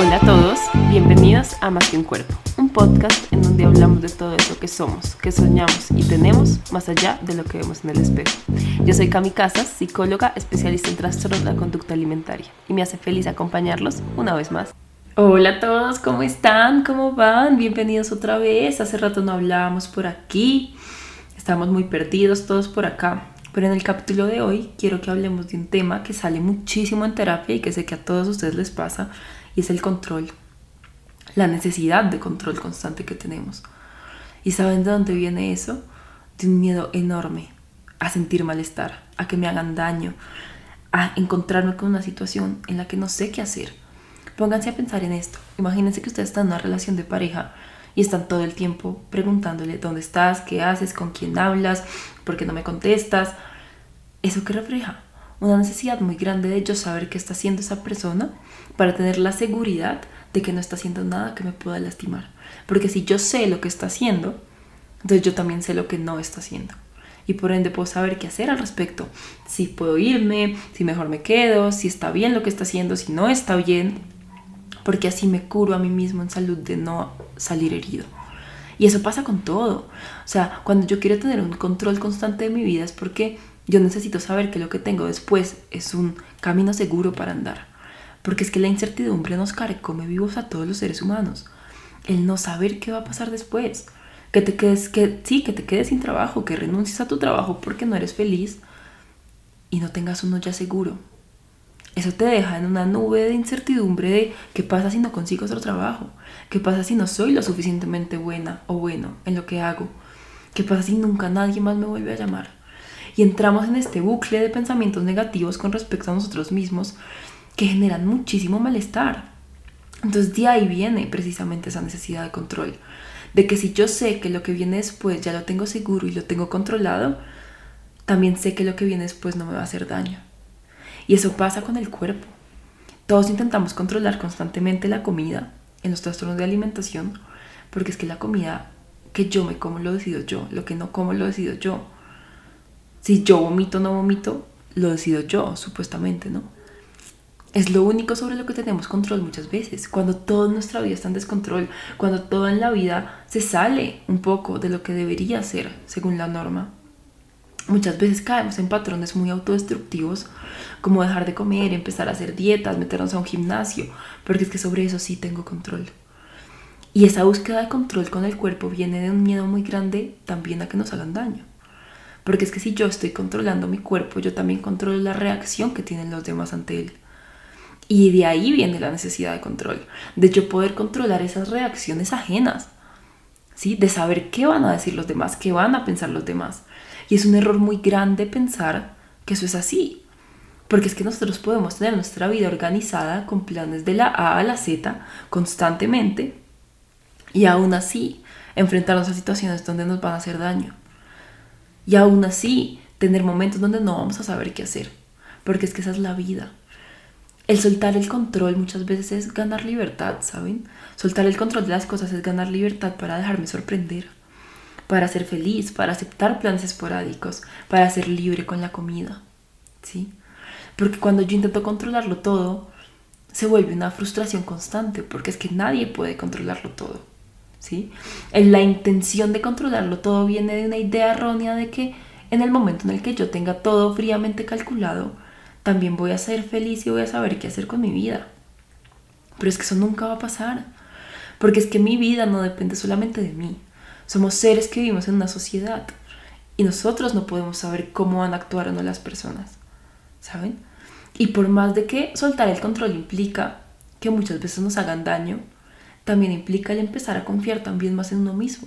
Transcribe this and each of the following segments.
Hola a todos, bienvenidos a Más que un cuerpo, un podcast en donde hablamos de todo eso que somos, que soñamos y tenemos más allá de lo que vemos en el espejo. Yo soy Cami Casas, psicóloga especialista en trastornos de la conducta alimentaria y me hace feliz acompañarlos una vez más. Hola a todos, ¿cómo están? ¿Cómo van? Bienvenidos otra vez. Hace rato no hablábamos por aquí. Estamos muy perdidos todos por acá. Pero en el capítulo de hoy quiero que hablemos de un tema que sale muchísimo en terapia y que sé que a todos ustedes les pasa y es el control. La necesidad de control constante que tenemos. ¿Y saben de dónde viene eso? De un miedo enorme a sentir malestar, a que me hagan daño, a encontrarme con una situación en la que no sé qué hacer. Pónganse a pensar en esto. Imagínense que ustedes están en una relación de pareja y están todo el tiempo preguntándole dónde estás, qué haces, con quién hablas, por qué no me contestas. ¿Eso qué refleja? Una necesidad muy grande de yo saber qué está haciendo esa persona para tener la seguridad de que no está haciendo nada que me pueda lastimar. Porque si yo sé lo que está haciendo, entonces yo también sé lo que no está haciendo. Y por ende puedo saber qué hacer al respecto. Si puedo irme, si mejor me quedo, si está bien lo que está haciendo, si no está bien porque así me curo a mí mismo en salud de no salir herido. Y eso pasa con todo. O sea, cuando yo quiero tener un control constante de mi vida es porque yo necesito saber que lo que tengo después es un camino seguro para andar. Porque es que la incertidumbre nos carcome vivos a todos los seres humanos. El no saber qué va a pasar después. Que te quedes, que sí, que te quedes sin trabajo, que renuncies a tu trabajo porque no eres feliz y no tengas uno ya seguro eso te deja en una nube de incertidumbre de qué pasa si no consigo otro trabajo, qué pasa si no soy lo suficientemente buena o bueno en lo que hago, qué pasa si nunca nadie más me vuelve a llamar. Y entramos en este bucle de pensamientos negativos con respecto a nosotros mismos que generan muchísimo malestar. Entonces de ahí viene precisamente esa necesidad de control, de que si yo sé que lo que viene después ya lo tengo seguro y lo tengo controlado, también sé que lo que viene después no me va a hacer daño. Y eso pasa con el cuerpo. Todos intentamos controlar constantemente la comida en los trastornos de alimentación, porque es que la comida que yo me como lo decido yo, lo que no como lo decido yo. Si yo vomito o no vomito, lo decido yo, supuestamente, ¿no? Es lo único sobre lo que tenemos control muchas veces, cuando toda nuestra vida está en descontrol, cuando todo en la vida se sale un poco de lo que debería ser según la norma. Muchas veces caemos en patrones muy autodestructivos, como dejar de comer, empezar a hacer dietas, meternos a un gimnasio, porque es que sobre eso sí tengo control. Y esa búsqueda de control con el cuerpo viene de un miedo muy grande también a que nos hagan daño. Porque es que si yo estoy controlando mi cuerpo, yo también controlo la reacción que tienen los demás ante él. Y de ahí viene la necesidad de control, de yo poder controlar esas reacciones ajenas, ¿sí? De saber qué van a decir los demás, qué van a pensar los demás. Y es un error muy grande pensar que eso es así. Porque es que nosotros podemos tener nuestra vida organizada con planes de la A a la Z constantemente y aún así enfrentarnos a situaciones donde nos van a hacer daño. Y aún así tener momentos donde no vamos a saber qué hacer. Porque es que esa es la vida. El soltar el control muchas veces es ganar libertad, ¿saben? Soltar el control de las cosas es ganar libertad para dejarme sorprender para ser feliz, para aceptar planes esporádicos, para ser libre con la comida. ¿Sí? Porque cuando yo intento controlarlo todo, se vuelve una frustración constante, porque es que nadie puede controlarlo todo. ¿Sí? La intención de controlarlo todo viene de una idea errónea de que en el momento en el que yo tenga todo fríamente calculado, también voy a ser feliz y voy a saber qué hacer con mi vida. Pero es que eso nunca va a pasar, porque es que mi vida no depende solamente de mí, somos seres que vivimos en una sociedad y nosotros no podemos saber cómo van a actuar o no las personas, ¿saben? Y por más de que soltar el control implica que muchas veces nos hagan daño, también implica el empezar a confiar también más en uno mismo.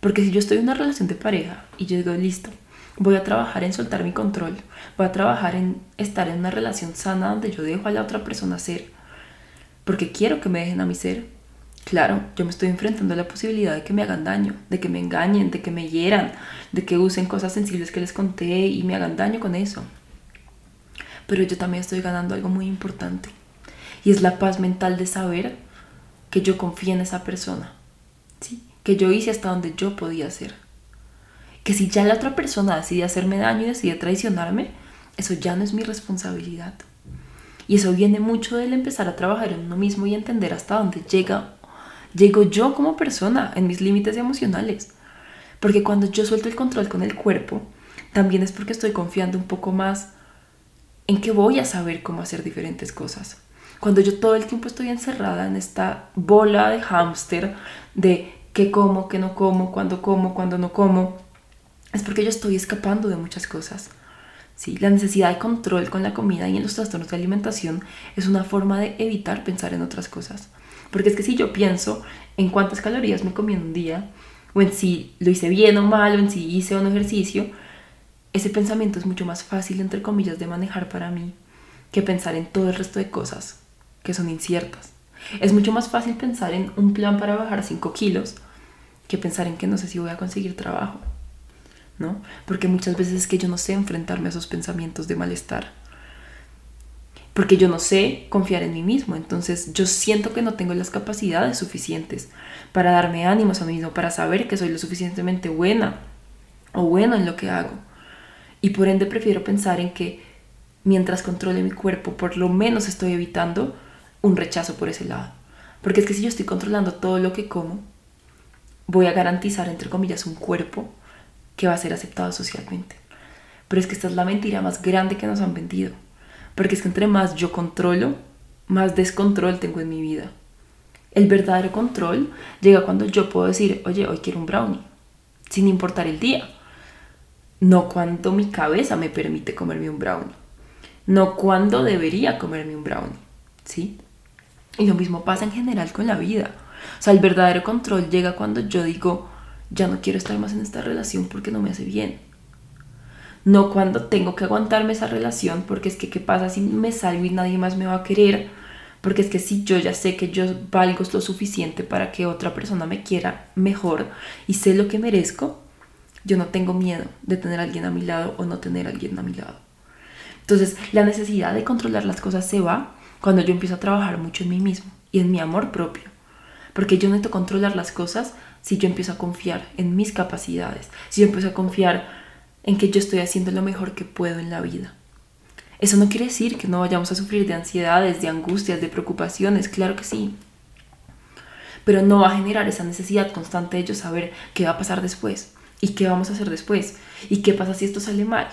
Porque si yo estoy en una relación de pareja y yo digo, listo, voy a trabajar en soltar mi control, voy a trabajar en estar en una relación sana donde yo dejo a la otra persona ser, porque quiero que me dejen a mi ser, Claro, yo me estoy enfrentando a la posibilidad de que me hagan daño, de que me engañen, de que me hieran, de que usen cosas sensibles que les conté y me hagan daño con eso. Pero yo también estoy ganando algo muy importante y es la paz mental de saber que yo confío en esa persona, ¿sí? que yo hice hasta donde yo podía hacer. Que si ya la otra persona decide hacerme daño y decide traicionarme, eso ya no es mi responsabilidad. Y eso viene mucho del empezar a trabajar en uno mismo y entender hasta dónde llega, llego yo como persona en mis límites emocionales. Porque cuando yo suelto el control con el cuerpo, también es porque estoy confiando un poco más en que voy a saber cómo hacer diferentes cosas. Cuando yo todo el tiempo estoy encerrada en esta bola de hámster de qué como, qué no como, cuándo como, cuándo no como, es porque yo estoy escapando de muchas cosas. ¿sí? La necesidad de control con la comida y en los trastornos de alimentación es una forma de evitar pensar en otras cosas. Porque es que si yo pienso en cuántas calorías me comí en un día, o en si lo hice bien o mal, o en si hice un ejercicio, ese pensamiento es mucho más fácil, entre comillas, de manejar para mí que pensar en todo el resto de cosas que son inciertas. Es mucho más fácil pensar en un plan para bajar 5 kilos que pensar en que no sé si voy a conseguir trabajo. ¿no? Porque muchas veces es que yo no sé enfrentarme a esos pensamientos de malestar. Porque yo no sé confiar en mí mismo. Entonces yo siento que no tengo las capacidades suficientes para darme ánimos a mí mismo, para saber que soy lo suficientemente buena o bueno en lo que hago. Y por ende prefiero pensar en que mientras controle mi cuerpo, por lo menos estoy evitando un rechazo por ese lado. Porque es que si yo estoy controlando todo lo que como, voy a garantizar, entre comillas, un cuerpo que va a ser aceptado socialmente. Pero es que esta es la mentira más grande que nos han vendido. Porque es que entre más yo controlo, más descontrol tengo en mi vida. El verdadero control llega cuando yo puedo decir, oye, hoy quiero un brownie, sin importar el día. No cuando mi cabeza me permite comerme un brownie. No cuando debería comerme un brownie. ¿Sí? Y lo mismo pasa en general con la vida. O sea, el verdadero control llega cuando yo digo, ya no quiero estar más en esta relación porque no me hace bien. No cuando tengo que aguantarme esa relación porque es que qué pasa si me salgo y nadie más me va a querer. Porque es que si yo ya sé que yo valgo lo suficiente para que otra persona me quiera mejor y sé lo que merezco, yo no tengo miedo de tener alguien a mi lado o no tener alguien a mi lado. Entonces, la necesidad de controlar las cosas se va cuando yo empiezo a trabajar mucho en mí mismo y en mi amor propio. Porque yo necesito controlar las cosas si yo empiezo a confiar en mis capacidades, si yo empiezo a confiar en que yo estoy haciendo lo mejor que puedo en la vida. Eso no quiere decir que no vayamos a sufrir de ansiedades, de angustias, de preocupaciones, claro que sí. Pero no va a generar esa necesidad constante de yo saber qué va a pasar después y qué vamos a hacer después y qué pasa si esto sale mal.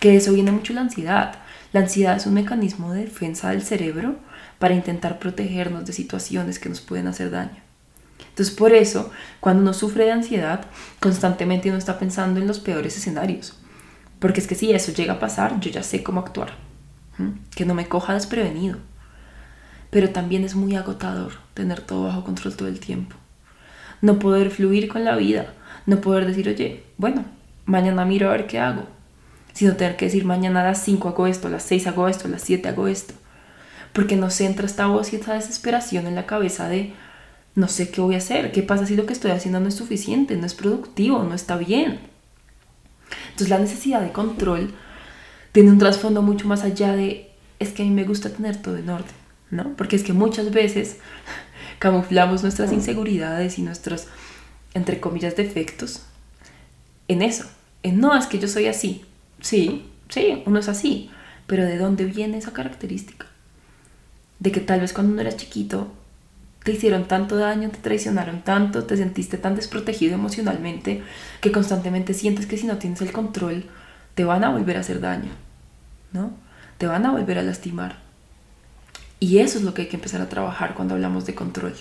Que de eso viene mucho la ansiedad. La ansiedad es un mecanismo de defensa del cerebro para intentar protegernos de situaciones que nos pueden hacer daño. Entonces, por eso, cuando uno sufre de ansiedad, constantemente uno está pensando en los peores escenarios. Porque es que si eso llega a pasar, yo ya sé cómo actuar. Que no me coja desprevenido. Pero también es muy agotador tener todo bajo control todo el tiempo. No poder fluir con la vida. No poder decir, oye, bueno, mañana miro a ver qué hago. Sino tener que decir, mañana a las 5 hago esto, a las 6 hago esto, a las 7 hago esto. Porque no se entra esta voz y esta desesperación en la cabeza de, no sé qué voy a hacer, qué pasa si lo que estoy haciendo no es suficiente, no es productivo, no está bien. Entonces la necesidad de control tiene un trasfondo mucho más allá de, es que a mí me gusta tener todo en orden, ¿no? Porque es que muchas veces camuflamos nuestras inseguridades y nuestros, entre comillas, defectos en eso, en no, es que yo soy así. Sí, sí, uno es así, pero ¿de dónde viene esa característica? De que tal vez cuando uno era chiquito te hicieron tanto daño, te traicionaron tanto, te sentiste tan desprotegido emocionalmente que constantemente sientes que si no tienes el control te van a volver a hacer daño, ¿no? Te van a volver a lastimar. Y eso es lo que hay que empezar a trabajar cuando hablamos de control.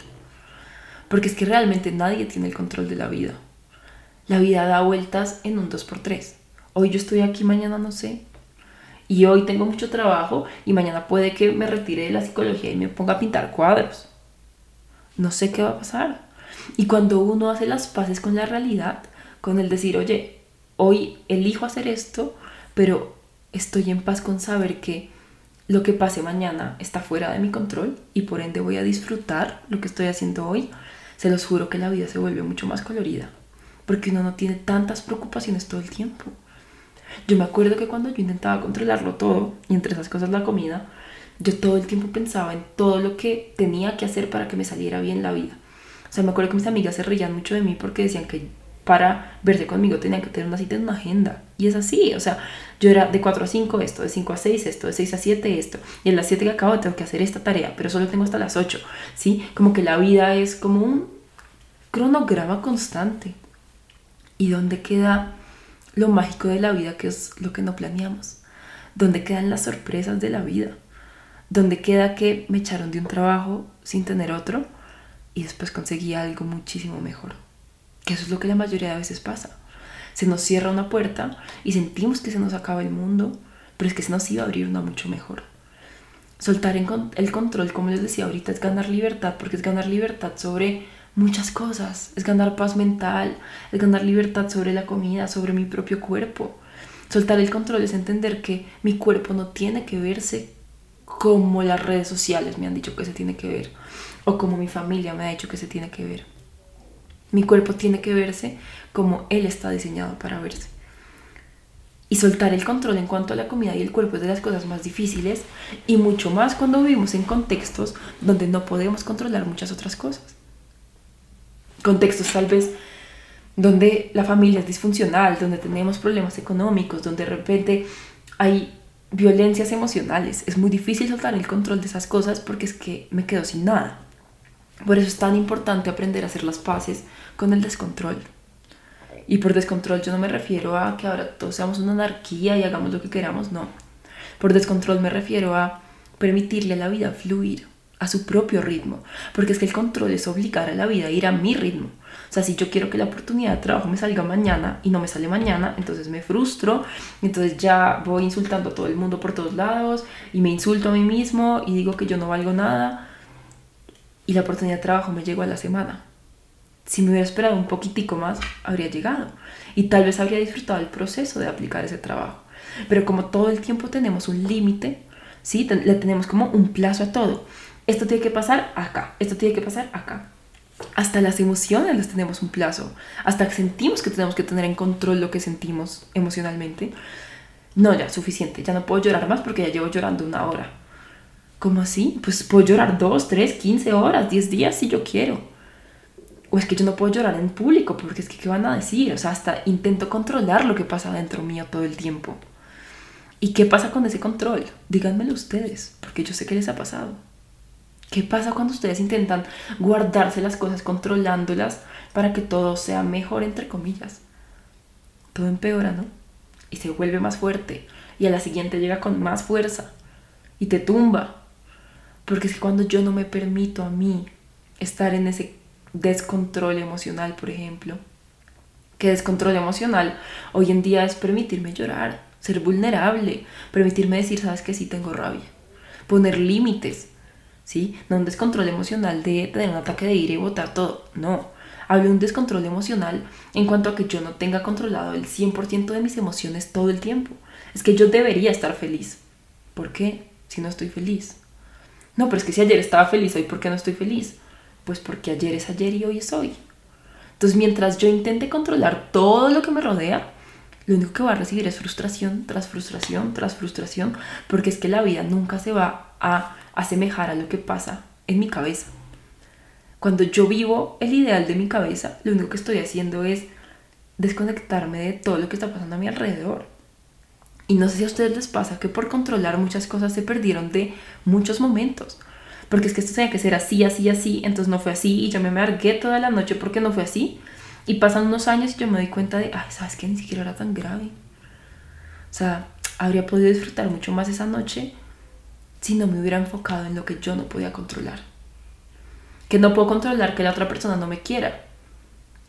Porque es que realmente nadie tiene el control de la vida. La vida da vueltas en un 2x3. Hoy yo estoy aquí, mañana no sé. Y hoy tengo mucho trabajo y mañana puede que me retire de la psicología y me ponga a pintar cuadros no sé qué va a pasar. Y cuando uno hace las paces con la realidad, con el decir, oye, hoy elijo hacer esto, pero estoy en paz con saber que lo que pase mañana está fuera de mi control y por ende voy a disfrutar lo que estoy haciendo hoy, se los juro que la vida se vuelve mucho más colorida, porque uno no tiene tantas preocupaciones todo el tiempo. Yo me acuerdo que cuando yo intentaba controlarlo todo, y entre esas cosas la comida, yo todo el tiempo pensaba en todo lo que tenía que hacer para que me saliera bien la vida. O sea, me acuerdo que mis amigas se reían mucho de mí porque decían que para verse conmigo tenía que tener una cita en una agenda. Y es así, o sea, yo era de 4 a 5 esto, de 5 a 6 esto, de 6 a 7 esto, y en las 7 que acabo tengo que hacer esta tarea, pero solo tengo hasta las 8, ¿sí? Como que la vida es como un cronograma constante. ¿Y dónde queda lo mágico de la vida, que es lo que no planeamos? ¿Dónde quedan las sorpresas de la vida? ¿Dónde queda que me echaron de un trabajo sin tener otro y después conseguí algo muchísimo mejor? Que eso es lo que la mayoría de veces pasa. Se nos cierra una puerta y sentimos que se nos acaba el mundo, pero es que se nos iba a abrir una mucho mejor. Soltar el control, como les decía ahorita, es ganar libertad, porque es ganar libertad sobre muchas cosas. Es ganar paz mental, es ganar libertad sobre la comida, sobre mi propio cuerpo. Soltar el control es entender que mi cuerpo no tiene que verse como las redes sociales me han dicho que se tiene que ver o como mi familia me ha dicho que se tiene que ver. Mi cuerpo tiene que verse como él está diseñado para verse. Y soltar el control en cuanto a la comida y el cuerpo es de las cosas más difíciles y mucho más cuando vivimos en contextos donde no podemos controlar muchas otras cosas. Contextos tal vez donde la familia es disfuncional, donde tenemos problemas económicos, donde de repente hay violencias emocionales. Es muy difícil soltar el control de esas cosas porque es que me quedo sin nada. Por eso es tan importante aprender a hacer las paces con el descontrol. Y por descontrol yo no me refiero a que ahora todos seamos una anarquía y hagamos lo que queramos, no. Por descontrol me refiero a permitirle a la vida fluir a su propio ritmo, porque es que el control es obligar a la vida a ir a mi ritmo. O sea, si yo quiero que la oportunidad de trabajo me salga mañana y no me sale mañana, entonces me frustro, entonces ya voy insultando a todo el mundo por todos lados y me insulto a mí mismo y digo que yo no valgo nada y la oportunidad de trabajo me llegó a la semana. Si me hubiera esperado un poquitico más, habría llegado y tal vez habría disfrutado el proceso de aplicar ese trabajo. Pero como todo el tiempo tenemos un límite, ¿sí? le tenemos como un plazo a todo. Esto tiene que pasar acá, esto tiene que pasar acá. Hasta las emociones les tenemos un plazo, hasta que sentimos que tenemos que tener en control lo que sentimos emocionalmente. No, ya, suficiente, ya no puedo llorar más porque ya llevo llorando una hora ¿Cómo así? Pues puedo llorar dos, tres, quince horas, diez días si yo quiero. O es que yo no puedo llorar en público porque es que ¿qué van a decir? O sea, hasta intento controlar lo que pasa dentro mío todo el tiempo. ¿Y qué pasa con ese control? Díganmelo ustedes, porque yo sé que les ha pasado. ¿Qué pasa cuando ustedes intentan guardarse las cosas controlándolas para que todo sea mejor, entre comillas? Todo empeora, ¿no? Y se vuelve más fuerte. Y a la siguiente llega con más fuerza. Y te tumba. Porque es que cuando yo no me permito a mí estar en ese descontrol emocional, por ejemplo, que descontrol emocional hoy en día es permitirme llorar, ser vulnerable, permitirme decir, sabes que sí tengo rabia, poner límites, ¿sí? No un descontrol emocional de tener un ataque de ira y botar todo, no. Hablo de un descontrol emocional en cuanto a que yo no tenga controlado el 100% de mis emociones todo el tiempo. Es que yo debería estar feliz. ¿Por qué? Si no estoy feliz. No, pero es que si ayer estaba feliz, hoy ¿por qué no estoy feliz? Pues porque ayer es ayer y hoy es hoy. Entonces, mientras yo intente controlar todo lo que me rodea, lo único que va a recibir es frustración tras frustración tras frustración, porque es que la vida nunca se va a asemejar a lo que pasa en mi cabeza. Cuando yo vivo el ideal de mi cabeza, lo único que estoy haciendo es desconectarme de todo lo que está pasando a mi alrededor. Y no sé si a ustedes les pasa que por controlar muchas cosas se perdieron de muchos momentos. Porque es que esto tenía que ser así, así, así, entonces no fue así y yo me amargué toda la noche porque no fue así. Y pasan unos años y yo me doy cuenta de, ay, ¿sabes qué? Ni siquiera era tan grave. O sea, habría podido disfrutar mucho más esa noche si no me hubiera enfocado en lo que yo no podía controlar. Que no puedo controlar que la otra persona no me quiera,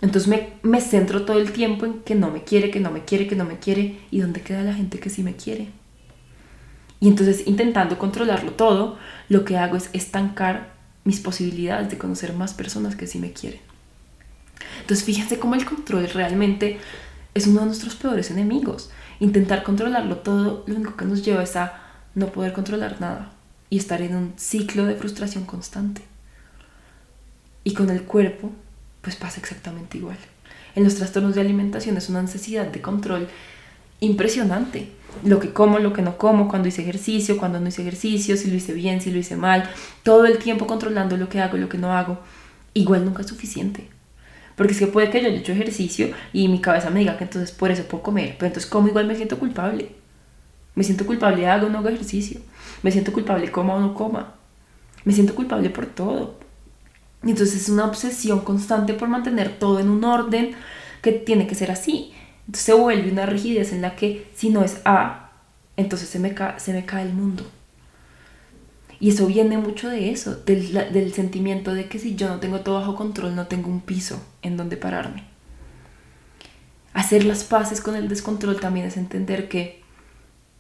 entonces me, me, centro todo el tiempo en que no me quiere, que no me quiere, que no me quiere. ¿Y dónde queda la gente que sí me quiere? Y entonces intentando controlarlo todo, lo que hago es estancar mis posibilidades de conocer más personas que sí me quieren. Entonces fíjense cómo el control realmente es uno de nuestros peores enemigos. Intentar controlarlo todo, lo único que nos lleva es a no poder controlar nada y estar en un ciclo de frustración constante. Y con el cuerpo pues pasa exactamente igual. En los trastornos de alimentación es una necesidad de control impresionante. Lo que como, lo que no como, cuando hice ejercicio, cuando no hice ejercicio, si lo hice bien, si lo hice mal, todo el tiempo controlando lo que hago, lo que no hago. Igual nunca es suficiente. Porque es que puede que yo haya hecho ejercicio y mi cabeza me diga que entonces por eso puedo comer. Pero entonces como igual me siento culpable. Me siento culpable hago o no hago ejercicio. Me siento culpable coma o no coma. Me siento culpable por todo. Y entonces es una obsesión constante por mantener todo en un orden que tiene que ser así. Entonces se vuelve una rigidez en la que si no es A, entonces se me, cae el mundo. Y eso viene mucho de eso, del, del, sentimiento de que si yo no tengo todo bajo control, no tengo un piso en donde pararme. Hacer las paces con el descontrol también es entender que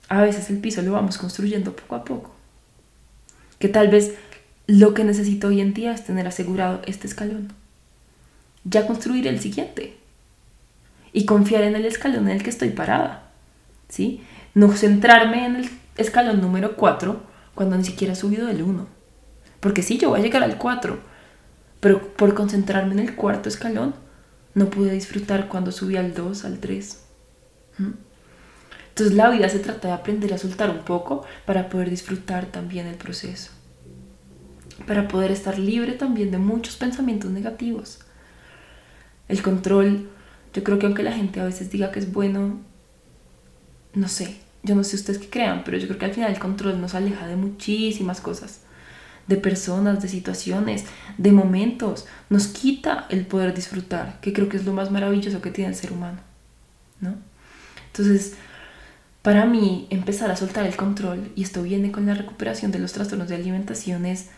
a veces el piso lo vamos construyendo poco a poco. Que tal vez lo que necesito hoy en día es tener asegurado este escalón. Ya construir el siguiente. Y confiar en el escalón en el que estoy parada. ¿Sí? No centrarme en el escalón número 4 cuando ni siquiera he subido del 1. Porque sí, yo voy a llegar al 4. Pero por concentrarme en el cuarto escalón, no pude disfrutar cuando subí al 2, al 3. ¿Mm? Entonces la vida se trata de aprender a soltar un poco para poder disfrutar también el proceso para poder estar libre también de muchos pensamientos negativos. El control, yo creo que aunque la gente a veces diga que es bueno, no sé, yo no sé ustedes qué crean, pero yo creo que al final el control nos aleja de muchísimas cosas, de personas, de situaciones, de momentos, nos quita el poder disfrutar, que creo que es lo más maravilloso que tiene el ser humano, ¿no? Entonces, para mí, empezar a soltar el control, y esto viene con la recuperación de los trastornos de alimentación, es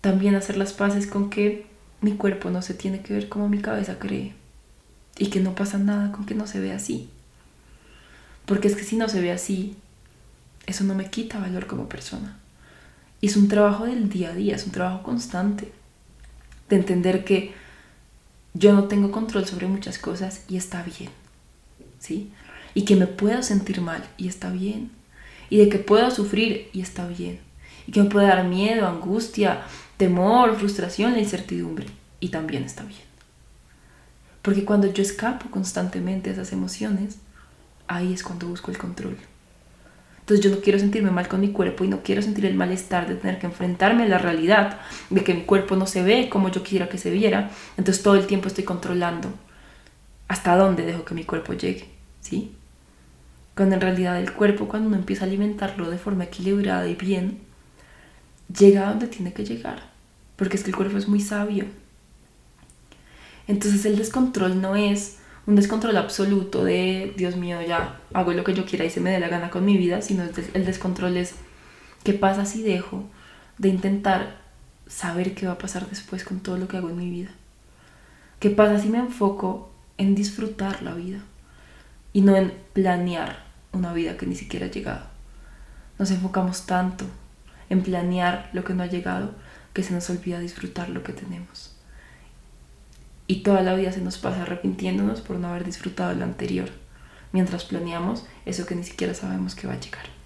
también hacer las paces con que mi cuerpo no se tiene que ver como mi cabeza cree y que no pasa nada con que no se vea así. Porque es que si no se ve así, eso no me quita valor como persona. Y es un trabajo del día a día, es un trabajo constante de entender que yo no tengo control sobre muchas cosas y está bien. ¿Sí? Y que me puedo sentir mal y está bien. Y de que puedo sufrir y está bien. Y que me puede dar miedo, angustia, temor, frustración, la incertidumbre. Y también está bien. Porque cuando yo escapo constantemente a esas emociones, ahí es cuando busco el control. Entonces yo no quiero sentirme mal con mi cuerpo y no quiero sentir el malestar de tener que enfrentarme a la realidad de que mi cuerpo no se ve como yo quisiera que se viera. Entonces todo el tiempo estoy controlando hasta dónde dejo que mi cuerpo llegue, ¿sí? Cuando en realidad el cuerpo, cuando uno empieza a alimentarlo de forma equilibrada y bien, llega a donde tiene que llegar porque es que el cuerpo es muy sabio. Entonces el descontrol no es un descontrol absoluto de, Dios mío, ya hago lo que yo quiera y se me dé la gana con mi vida, sino el descontrol es qué pasa si dejo de intentar saber qué va a pasar después con todo lo que hago en mi vida. ¿Qué pasa si me enfoco en disfrutar la vida y no en planear una vida que ni siquiera ha llegado? Nos enfocamos tanto en planear lo que no ha llegado que se nos olvida disfrutar lo que tenemos. Y toda la vida se nos pasa arrepintiéndonos por no haber disfrutado lo anterior, mientras planeamos eso que ni siquiera sabemos que va a llegar.